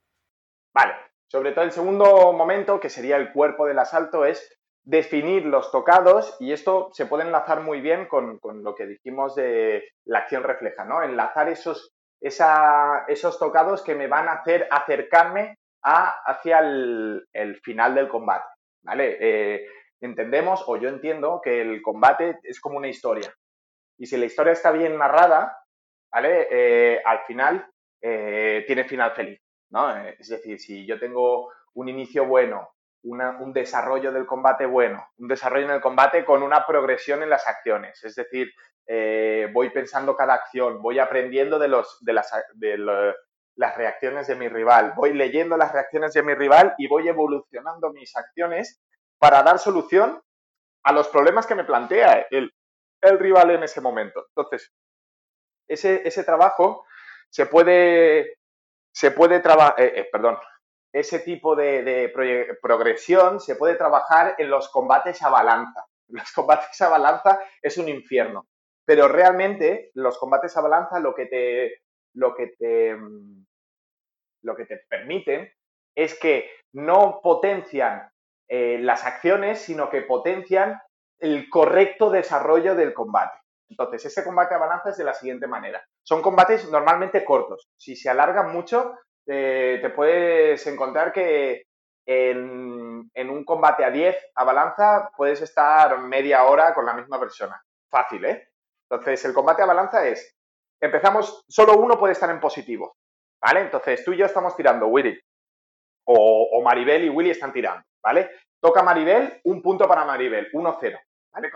Vale, sobre todo el segundo momento, que sería el cuerpo del asalto, es definir los tocados y esto se puede enlazar muy bien con, lo que dijimos de la acción refleja, ¿no? Enlazar esos, esos tocados que me van a hacer acercarme hacia el, final del combate, ¿vale? Eh, entendemos, o yo entiendo, que el combate es como una historia. Y si la historia está bien narrada, ¿vale? Eh, al final eh, tiene final feliz, ¿no? Es decir, si yo tengo un inicio bueno, un desarrollo del combate bueno, un desarrollo en el combate con una progresión en las acciones, es decir, voy pensando cada acción, voy aprendiendo de, las, las reacciones de mi rival, voy leyendo las reacciones de mi rival y voy evolucionando mis acciones para dar solución a los problemas que me plantea el, rival en ese momento. Entonces, ese, ese trabajo se puede, se puede trabajar, eh, eh, perdón, ese tipo de, progresión se puede trabajar en los combates a balanza. Los combates a balanza es un infierno, pero realmente los combates a balanza lo que te, lo que te, mm, lo que te permiten es que no potencian eh, las acciones, sino que potencian el correcto desarrollo del combate. Entonces, ese combate a balanza es de la siguiente manera. Son combates normalmente cortos. Si se alargan mucho, eh, te puedes encontrar que en, en, un combate a 10 a balanza puedes estar media hora con la misma persona. Fácil, ¿eh? Entonces, el combate a balanza es, empezamos, solo uno puede estar en positivo. ¿vale? Entonces tú y yo estamos tirando, Willy. O, Maribel y Willy están tirando, ¿vale? Toca Maribel, un punto para Maribel, 1-0, ¿vale?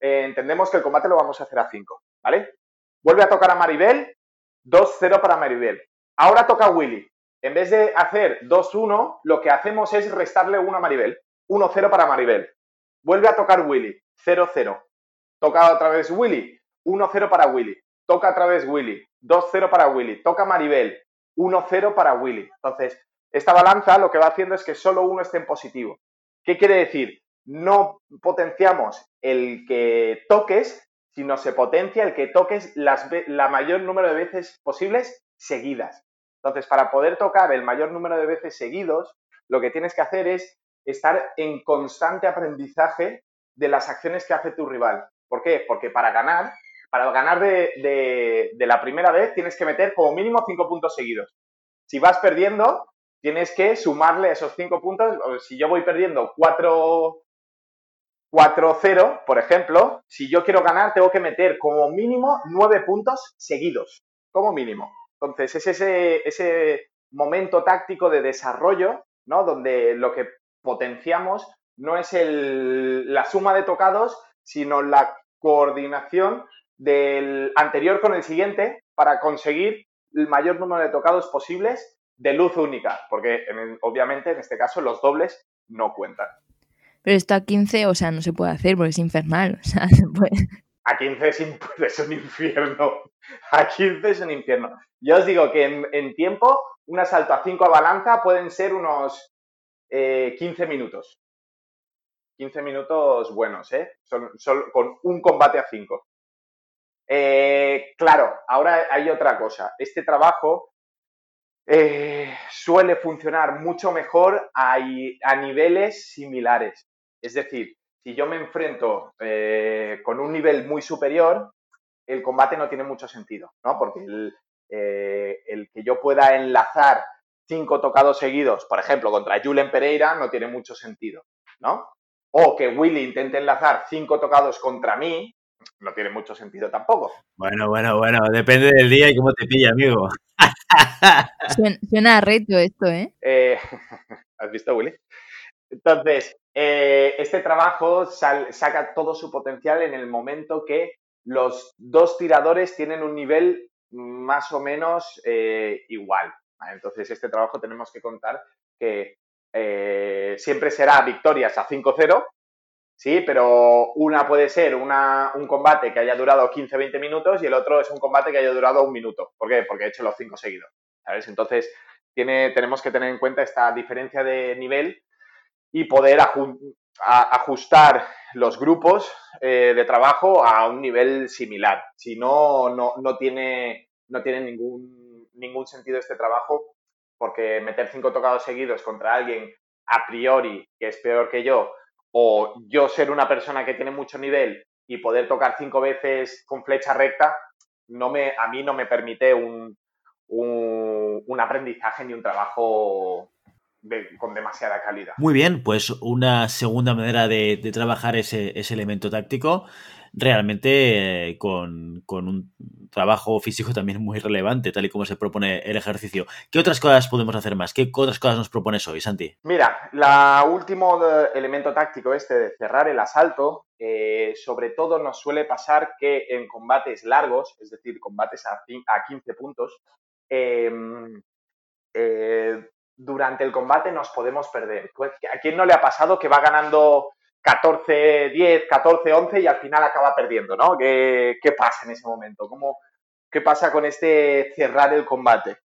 Eh, entendemos que el combate lo vamos a hacer a 5, ¿vale? Vuelve a tocar a Maribel, 2-0 para Maribel. Ahora toca Willy. En vez de hacer 2-1, lo que hacemos es restarle 1 a Maribel. 1-0 para Maribel. Vuelve a tocar Willy, 0-0. Toca otra vez Willy, 1-0 para Willy. Toca otra vez Willy, 2-0 para Willy. Toca Maribel, 1-0 para Willy. Entonces, esta balanza lo que va haciendo es que solo uno esté en positivo. ¿Qué quiere decir? No potenciamos el que toques, sino se potencia el que toques las, la mayor número de veces posibles seguidas. Entonces, para poder tocar el mayor número de veces seguidos, lo que tienes que hacer es estar en constante aprendizaje de las acciones que hace tu rival. ¿Por qué? Porque para ganar para ganar de, la primera vez tienes que meter como mínimo cinco puntos seguidos. Si vas perdiendo, tienes que sumarle esos cinco puntos. Si yo voy perdiendo 4, 4-0, por ejemplo, si yo quiero ganar, tengo que meter como mínimo nueve puntos seguidos, como mínimo. Entonces, es ese, ese momento táctico de desarrollo ¿no? Donde lo que potenciamos no es el, la suma de tocados, sino la coordinación del anterior con el siguiente para conseguir el mayor número de tocados posibles de luz única, porque obviamente en este caso los dobles no cuentan. Pero esto a 15, o sea, no se puede hacer porque es infernal. A 15 es, un infierno. A 15 es un infierno. Yo os digo que en, tiempo, un asalto a 5 a balanza pueden ser unos 15 eh, minutos. 15 minutos buenos, ¿eh? Son, con un combate a 5. Eh, claro, ahora hay otra cosa. Este trabajo eh, suele funcionar mucho mejor a, niveles similares. Es decir, si yo me enfrento eh, con un nivel muy superior, el combate no tiene mucho sentido, ¿no? Porque el, el que yo pueda enlazar cinco tocados seguidos, por ejemplo, contra Julen Pereira, no tiene mucho sentido, ¿no? O que Willy intente enlazar cinco tocados contra mí, no tiene mucho sentido tampoco. Bueno, bueno, bueno, depende del día y cómo te pilla, amigo. Suena, a reto esto, ¿eh? eh has visto, Willy? Entonces, eh, este trabajo saca todo su potencial en el momento que los dos tiradores tienen un nivel más o menos eh, igual. Entonces, este trabajo tenemos que contar que siempre será victorias a 5-0 Sí, pero una puede ser un combate que haya durado 15-20 minutos y el otro es un combate que haya durado un minuto. ¿Por qué? Porque he hecho los cinco seguidos. ¿Sabes? Entonces, tenemos que tener en cuenta esta diferencia de nivel y poder ajustar los grupos eh, de trabajo a un nivel similar. Si no, no, no tiene, no tiene ningún, ningún sentido este trabajo porque meter cinco tocados seguidos contra alguien a priori que es peor que yo o yo ser una persona que tiene mucho nivel y poder tocar cinco veces con flecha recta, no me, a mí no me permite un, un, aprendizaje ni un trabajo con demasiada calidad. Muy bien, pues una segunda manera de, trabajar ese, ese, elemento táctico realmente eh, con, un trabajo físico también muy relevante, tal y como se propone el ejercicio. ¿Qué otras cosas podemos hacer más? ¿Qué otras cosas nos propones hoy, Santi? Mira, el último elemento táctico este de cerrar el asalto, eh, sobre todo nos suele pasar que en combates largos, es decir, combates a, a 15 puntos, em, eh, durante el combate nos podemos perder. Pues, ¿A quién no le ha pasado que va ganando 14-10, 14-11 y al final acaba perdiendo, ¿no? ¿Qué, pasa en ese momento? ¿Cómo, ¿Qué pasa con este cerrar el combate?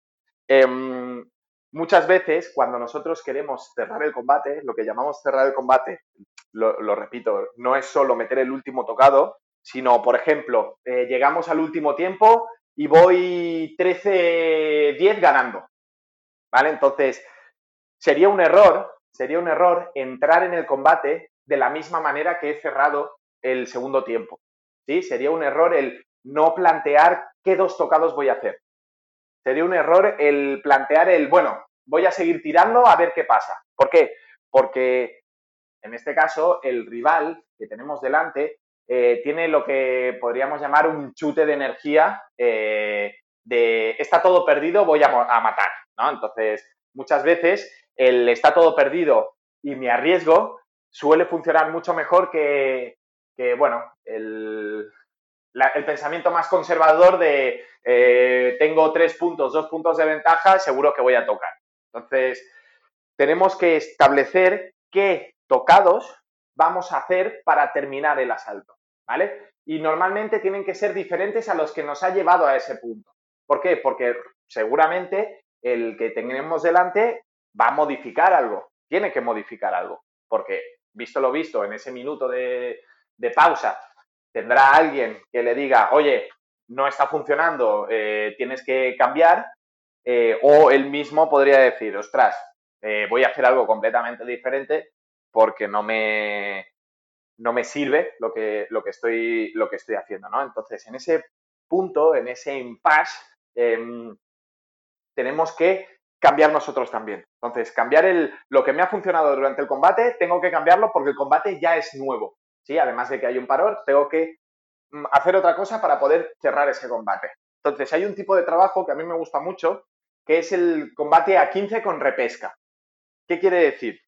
Em, muchas veces, cuando nosotros queremos cerrar el combate, lo que llamamos cerrar el combate, lo, repito, no es solo meter el último tocado, sino, por ejemplo, eh, llegamos al último tiempo y voy 13-10 ganando, ¿vale? Entonces, sería un error, sería un error entrar en el combate de la misma manera que he cerrado el segundo tiempo. ¿sí? Sería un error el no plantear qué dos tocados voy a hacer. Sería un error el plantear el, bueno, voy a seguir tirando a ver qué pasa. ¿Por qué? Porque en este caso el rival que tenemos delante eh, tiene lo que podríamos llamar un chute de energía eh, de está todo perdido, voy a, a matar. ¿No? Entonces, muchas veces el está todo perdido y me arriesgo suele funcionar mucho mejor que, bueno, el, pensamiento más conservador de eh, tengo tres puntos, dos puntos de ventaja, seguro que voy a tocar. Entonces, tenemos que establecer qué tocados vamos a hacer para terminar el asalto, ¿vale? Y normalmente tienen que ser diferentes a los que nos ha llevado a ese punto. ¿Por qué? Porque seguramente el que tenemos delante va a modificar algo, tiene que modificar algo, porque visto lo visto, en ese minuto de, pausa, tendrá alguien que le diga, oye, no está funcionando, eh, tienes que cambiar, eh, o él mismo podría decir, ostras, eh, voy a hacer algo completamente diferente porque no me, no me sirve lo que, lo, que estoy, lo que estoy haciendo, ¿no? Entonces, en ese punto, en ese impasse, em, tenemos que cambiar nosotros también. Entonces, cambiar el, lo que me ha funcionado durante el combate, tengo que cambiarlo porque el combate ya es nuevo. ¿sí? Además de que hay un parón, tengo que mm, hacer otra cosa para poder cerrar ese combate. Entonces, hay un tipo de trabajo que a mí me gusta mucho, que es el combate a 15 con repesca. ¿Qué quiere decir?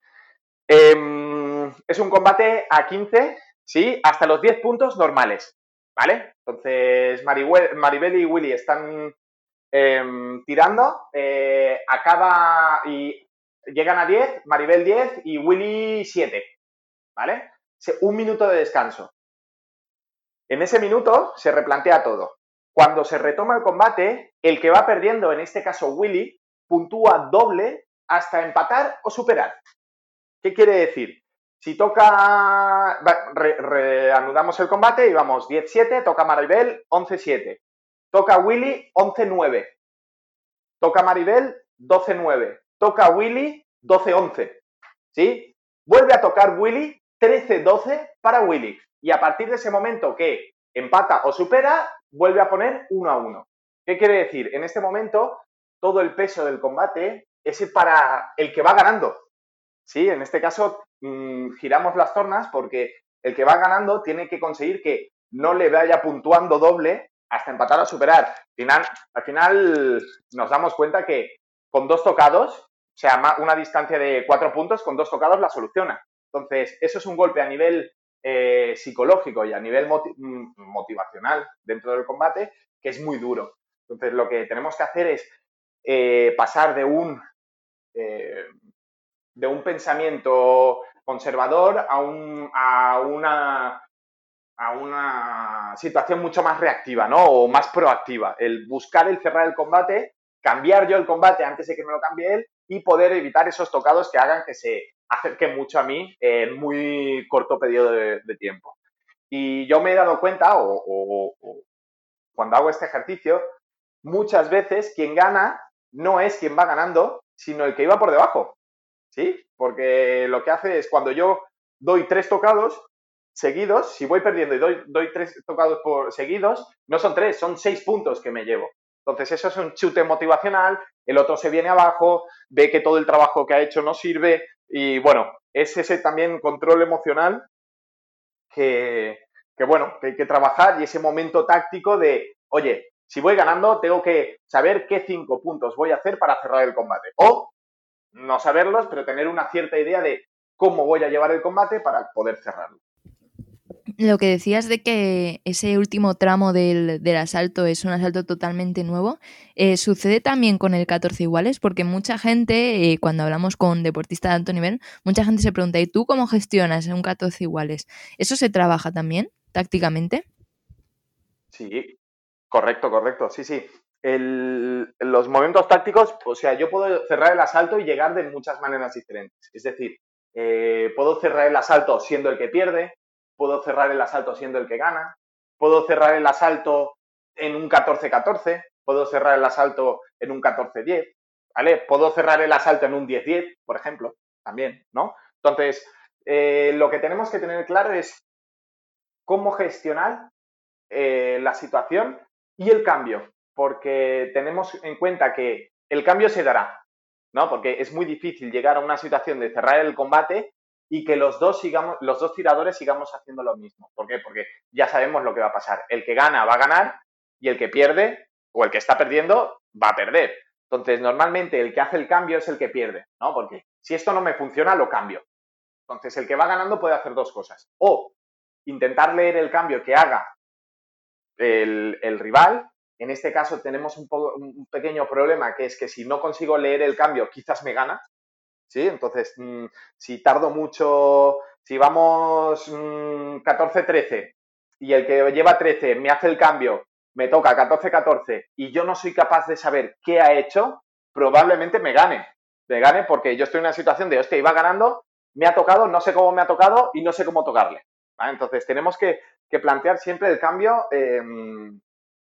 Em, es un combate a 15, ¿sí? Hasta los 10 puntos normales, ¿vale? Entonces, Maribel y Willy están em, tirando, eh, acaba y llegan a 10, Maribel 10 y Willy 7, ¿vale? Un minuto de descanso. En ese minuto se replantea todo. Cuando se retoma el combate, el que va perdiendo, en este caso Willy, puntúa doble hasta empatar o superar. ¿Qué quiere decir? Si toca, reanudamos el combate y vamos 10-7, toca Maribel 11-7, toca Willy 11-9, toca Maribel 12-9, toca Willy 12-11, ¿sí? Vuelve a tocar Willy 13-12 para Willy y a partir de ese momento que empata o supera, vuelve a poner 1 1. ¿Qué quiere decir? En este momento todo el peso del combate es para el que va ganando. Sí, en este caso mm, giramos las tornas porque el que va ganando tiene que conseguir que no le vaya puntuando doble hasta empatar o superar. Al final, al final nos damos cuenta que con dos tocados, o sea, una distancia de cuatro puntos, con dos tocados la soluciona. Entonces, eso es un golpe a nivel eh, psicológico y a nivel mm, motivacional dentro del combate que es muy duro. Entonces, lo que tenemos que hacer es eh, pasar de un eh, de un pensamiento conservador a, un, a, una, a una situación mucho más reactiva, ¿no? O más proactiva. El buscar el cerrar el combate, cambiar yo el combate antes de que me lo cambie él y poder evitar esos tocados que hagan que se acerque mucho a mí en muy corto periodo de, tiempo. Y yo me he dado cuenta, o, cuando hago este ejercicio, muchas veces quien gana no es quien va ganando, sino el que iba por debajo. ¿sí? Porque lo que hace es cuando yo doy tres tocados seguidos, si voy perdiendo y doy, tres tocados por seguidos, no son tres, son seis puntos que me llevo. Entonces eso es un chute motivacional, el otro se viene abajo, ve que todo el trabajo que ha hecho no sirve y bueno, es ese también control emocional que, que bueno, que hay que trabajar y ese momento táctico de, oye, si voy ganando, tengo que saber qué cinco puntos voy a hacer para cerrar el combate. O no saberlos, pero tener una cierta idea de cómo voy a llevar el combate para poder cerrarlo. Lo que decías de que ese último tramo del, asalto es un asalto totalmente nuevo, eh, ¿sucede también con el 14 iguales? Porque mucha gente, eh, cuando hablamos con deportistas de alto nivel, mucha gente se pregunta, ¿y tú cómo gestionas un 14 iguales? ¿Eso se trabaja también tácticamente? Sí, correcto, correcto, sí, sí los momentos tácticos, o sea, yo puedo cerrar el asalto y llegar de muchas maneras diferentes. Es decir, eh, puedo cerrar el asalto siendo el que pierde, puedo cerrar el asalto siendo el que gana, puedo cerrar el asalto en un 14-14, puedo cerrar el asalto en un 14-10, ¿vale? Puedo cerrar el asalto en un 10-10, por ejemplo, también, ¿no? Entonces, eh, lo que tenemos que tener claro es cómo gestionar eh, la situación y el cambio porque tenemos en cuenta que el cambio se dará, ¿no? Porque es muy difícil llegar a una situación de cerrar el combate y que los dos sigamos, los dos tiradores sigamos haciendo lo mismo. ¿Por qué? Porque ya sabemos lo que va a pasar. El que gana va a ganar y el que pierde o el que está perdiendo va a perder. Entonces, normalmente el que hace el cambio es el que pierde, ¿no? Porque si esto no me funciona, lo cambio. Entonces, el que va ganando puede hacer dos cosas. O intentar leer el cambio que haga el, el rival en este caso tenemos un, pequeño problema, que es que si no consigo leer el cambio, quizás me gana. ¿Sí? Entonces, mm, si tardo mucho, si vamos 14-13 mm, y el que lleva 13 me hace el cambio, me toca 14-14 y yo no soy capaz de saber qué ha hecho, probablemente me gane. Me gane porque yo estoy en una situación de, hostia, iba ganando, me ha tocado, no sé cómo me ha tocado y no sé cómo tocarle. Entonces, tenemos que, plantear siempre el cambio em,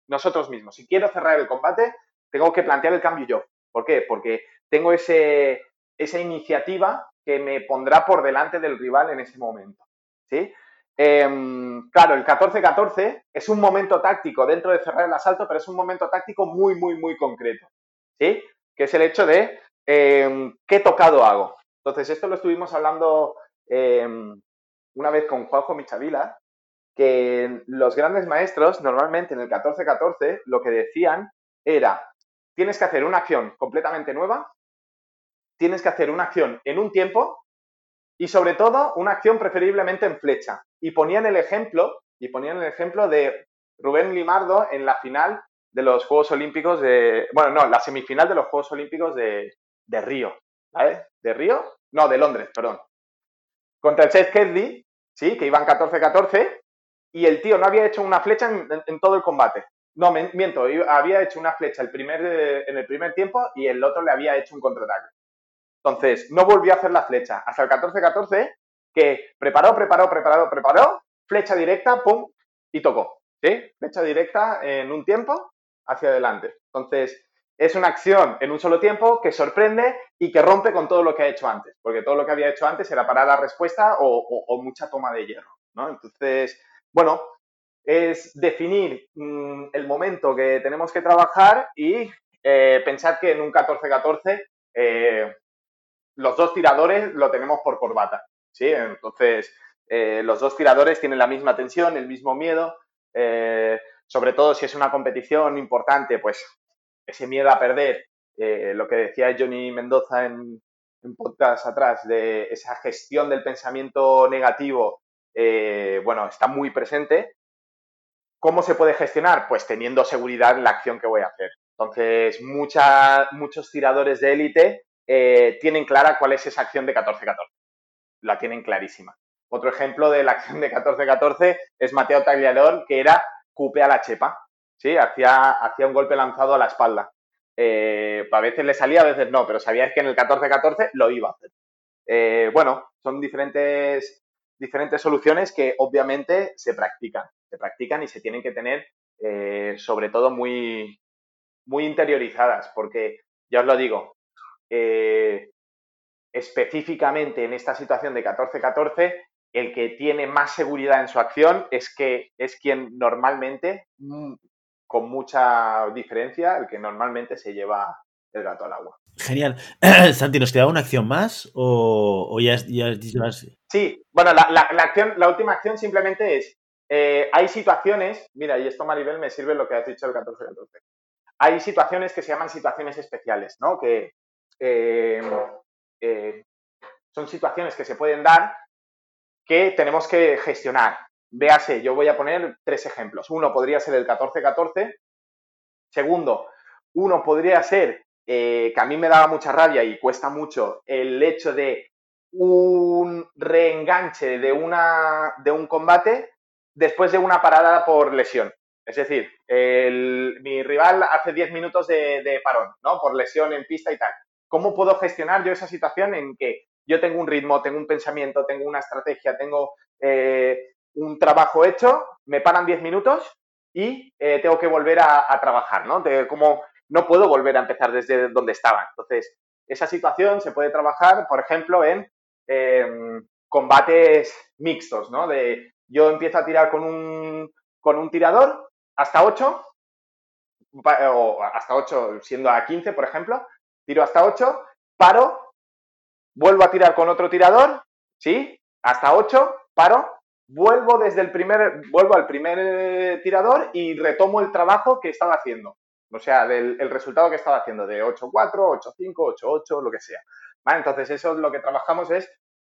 nosotros mismos. Si quiero cerrar el combate, tengo que plantear el cambio yo. ¿Por qué? Porque tengo ese, esa iniciativa que me pondrá por delante del rival en ese momento. ¿sí? Em, claro, el 14-14 es un momento táctico dentro de cerrar el asalto, pero es un momento táctico muy, muy, muy concreto. ¿sí? Que es el hecho de em, qué tocado hago. Entonces, esto lo estuvimos hablando em, una vez con Juanjo Michavila, que los grandes maestros normalmente en el 14-14 lo que decían era, tienes que hacer una acción completamente nueva, tienes que hacer una acción en un tiempo y sobre todo una acción preferiblemente en flecha. Y ponían el ejemplo, y ponían el ejemplo de Rubén Limardo en la final de los Juegos Olímpicos de, bueno, no, la semifinal de los Juegos Olímpicos de, de Río, ¿vale? ¿De Río? No, de Londres, perdón. Contra el Seth Kedley, sí, que iban 14-14, y el tío no había hecho una flecha en, todo el combate. No, miento, había hecho una flecha el primer, en el primer tiempo y el otro le había hecho un contraataque. Entonces, no volvió a hacer la flecha hasta el 14-14, que preparó, preparó, preparó, preparó, flecha directa, pum, y tocó. ¿Sí? Flecha directa en un tiempo hacia adelante. Entonces, es una acción en un solo tiempo que sorprende y que rompe con todo lo que ha hecho antes, porque todo lo que había hecho antes era para la respuesta o, mucha toma de hierro. Entonces, bueno, es definir mm, el momento que tenemos que trabajar y eh, pensar que en un 14-14 eh, los dos tiradores lo tenemos por corbata. ¿sí? Entonces, eh, los dos tiradores tienen la misma tensión, el mismo miedo. sobre todo si es una competición importante, pues ese miedo a perder, lo que decía Johnny Mendoza en, en podcast atrás, de esa gestión del pensamiento negativo eh, bueno, está muy presente. ¿Cómo se puede gestionar? Pues teniendo seguridad en la acción que voy a hacer. Entonces, muchos tiradores de élite eh, tienen clara cuál es esa acción de 14-14. La tienen clarísima. Otro ejemplo de la acción de 14-14 es Mateo Tagliador, que era cupe a la chepa. ¿sí? Hacía, hacía un golpe lanzado a la espalda. Eh, a veces le salía, a veces no, pero sabías que en el 14-14 lo iba a hacer. bueno, son diferentes diferentes soluciones que obviamente se practican, se practican y se tienen que tener eh, sobre todo muy, muy interiorizadas, porque ya os lo digo, eh, específicamente en esta situación de 14-14, el que tiene más seguridad en su acción es que es quien normalmente, mm, con mucha diferencia, el que normalmente se lleva el gato al agua. Genial. Santi, ¿nos queda una acción más o, ya, ya, Sí, bueno, la, acción, la última acción simplemente es, eh, hay situaciones, mira, y esto Maribel me sirve lo que has dicho el 14-14. Hay situaciones que se llaman situaciones especiales, ¿no? Que eh, eh, son situaciones que se pueden dar que tenemos que gestionar. Véase, yo voy a poner tres ejemplos. Uno podría ser el 14-14. Segundo, uno podría ser eh, que a mí me daba mucha rabia y cuesta mucho el hecho de un reenganche de, una, de un combate después de una parada por lesión. Es decir, mi rival hace 10 minutos de, parón, ¿no? Por lesión en pista y tal. ¿Cómo puedo gestionar yo esa situación en que yo tengo un ritmo, tengo un pensamiento, tengo una estrategia, tengo eh, un trabajo hecho, me paran 10 minutos y eh, tengo que volver a, trabajar, ¿no? De cómo no puedo volver a empezar desde donde estaba. Entonces, esa situación se puede trabajar, por ejemplo, en em, combates mixtos, ¿no? De yo empiezo a tirar con un, con un tirador hasta 8, o hasta 8 siendo a 15, por ejemplo, tiro hasta 8, paro, vuelvo a tirar con otro tirador, ¿sí? Hasta 8, paro, vuelvo desde el primer, vuelvo al primer tirador y retomo el trabajo que estaba haciendo. O sea, del el resultado que estaba haciendo de 8-4, 8-5, 8-8, lo que sea. Entonces, eso es lo que trabajamos es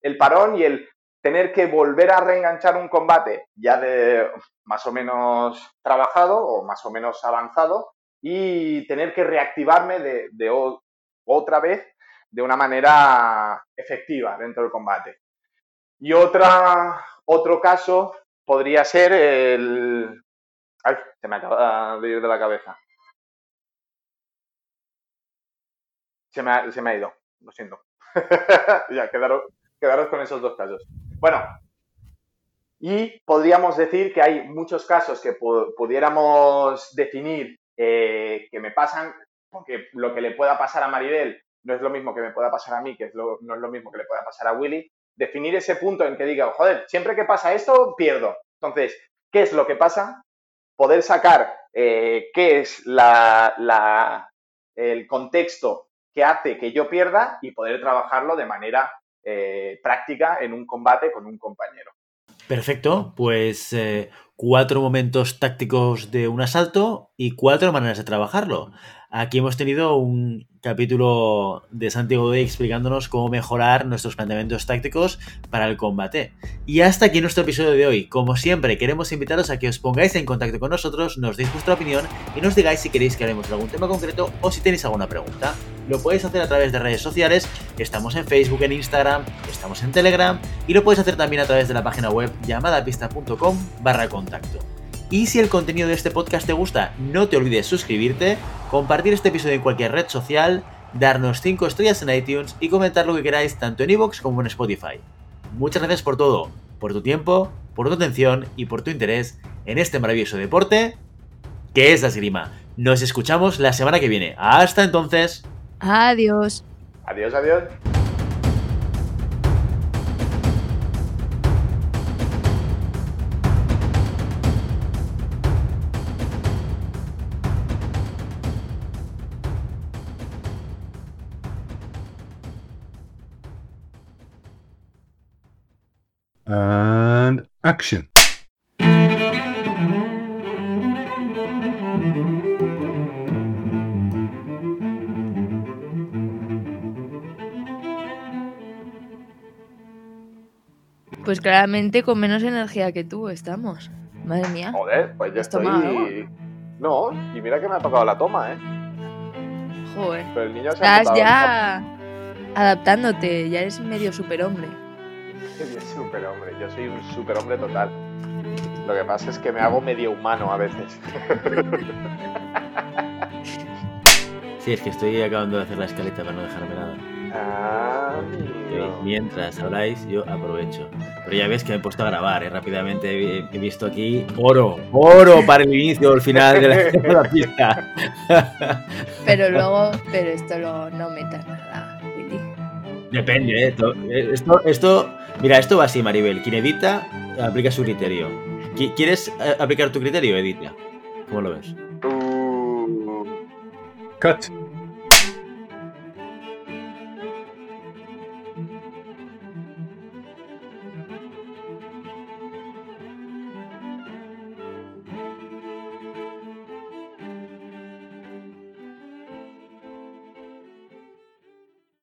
el parón y el tener que volver a reenganchar un combate ya de más o menos trabajado o más o menos avanzado y tener que reactivarme de, de otra vez de una manera efectiva dentro del combate. Y otra, otro caso podría ser el... Ay, se me acaba de ir de la cabeza. Se me ha, se me ha ido, lo siento. ya, quedaros, quedaros con esos dos casos. Bueno, y podríamos decir que hay muchos casos que pudiéramos definir eh, que me pasan, porque lo que le pueda pasar a Maribel no es lo mismo que me pueda pasar a mí, que no es lo mismo que le pueda pasar a Willy. Definir ese punto en que diga, joder, siempre que pasa esto, pierdo. Entonces, ¿qué es lo que pasa? Poder sacar eh, qué es la, el contexto que hace que yo pierda y poder trabajarlo de manera eh, práctica en un combate con un compañero. Perfecto, pues eh, cuatro momentos tácticos de un asalto y cuatro maneras de trabajarlo. Aquí hemos tenido un capítulo de Santiago Day explicándonos cómo mejorar nuestros planteamientos tácticos para el combate. Y hasta aquí nuestro episodio de hoy. Como siempre, queremos invitaros a que os pongáis en contacto con nosotros, nos deis vuestra opinión y nos digáis si queréis que hablemos de algún tema concreto o si tenéis alguna pregunta. Lo podéis hacer a través de redes sociales, estamos en Facebook, en Instagram, estamos en Telegram y lo podéis hacer también a través de la página web llamadapista.com barra contacto. Y si el contenido de este podcast te gusta, no te olvides suscribirte, compartir este episodio en cualquier red social, darnos 5 estrellas en iTunes y comentar lo que queráis tanto en iVoox como en Spotify. Muchas gracias por todo, por tu tiempo, por tu atención y por tu interés en este maravilloso deporte que es la esgrima. Nos escuchamos la semana que viene. Hasta entonces. Adiós. Adiós, adiós. And action. Pues claramente con menos energía que tú estamos. Madre mía. Joder, pues yo ¿Has tomado estoy. No, y mira que me ha tocado la toma, ¿eh? Joder. Pero el niño se Estás ya adaptándote, ya eres medio superhombre. Qué superhombre, yo soy un superhombre total. Lo que pasa es que me hago medio humano a veces. Sí, es que estoy acabando de hacer la escaleta para no dejarme nada. Ah. Mientras habláis, yo aprovecho. Pero ya ves que me he puesto a grabar, ¿eh? rápidamente he, he visto aquí oro, oro para el inicio o el final de la, de la pista. Pero luego, pero esto lo, no metas nada, Willy. Depende, ¿eh? Esto, esto, esto- mira, esto va así, Maribel. Quien edita, aplica su criterio. Qui- ¿Quieres eh, aplicar tu criterio? Edita. ¿Cómo lo ves? Uh, Cut.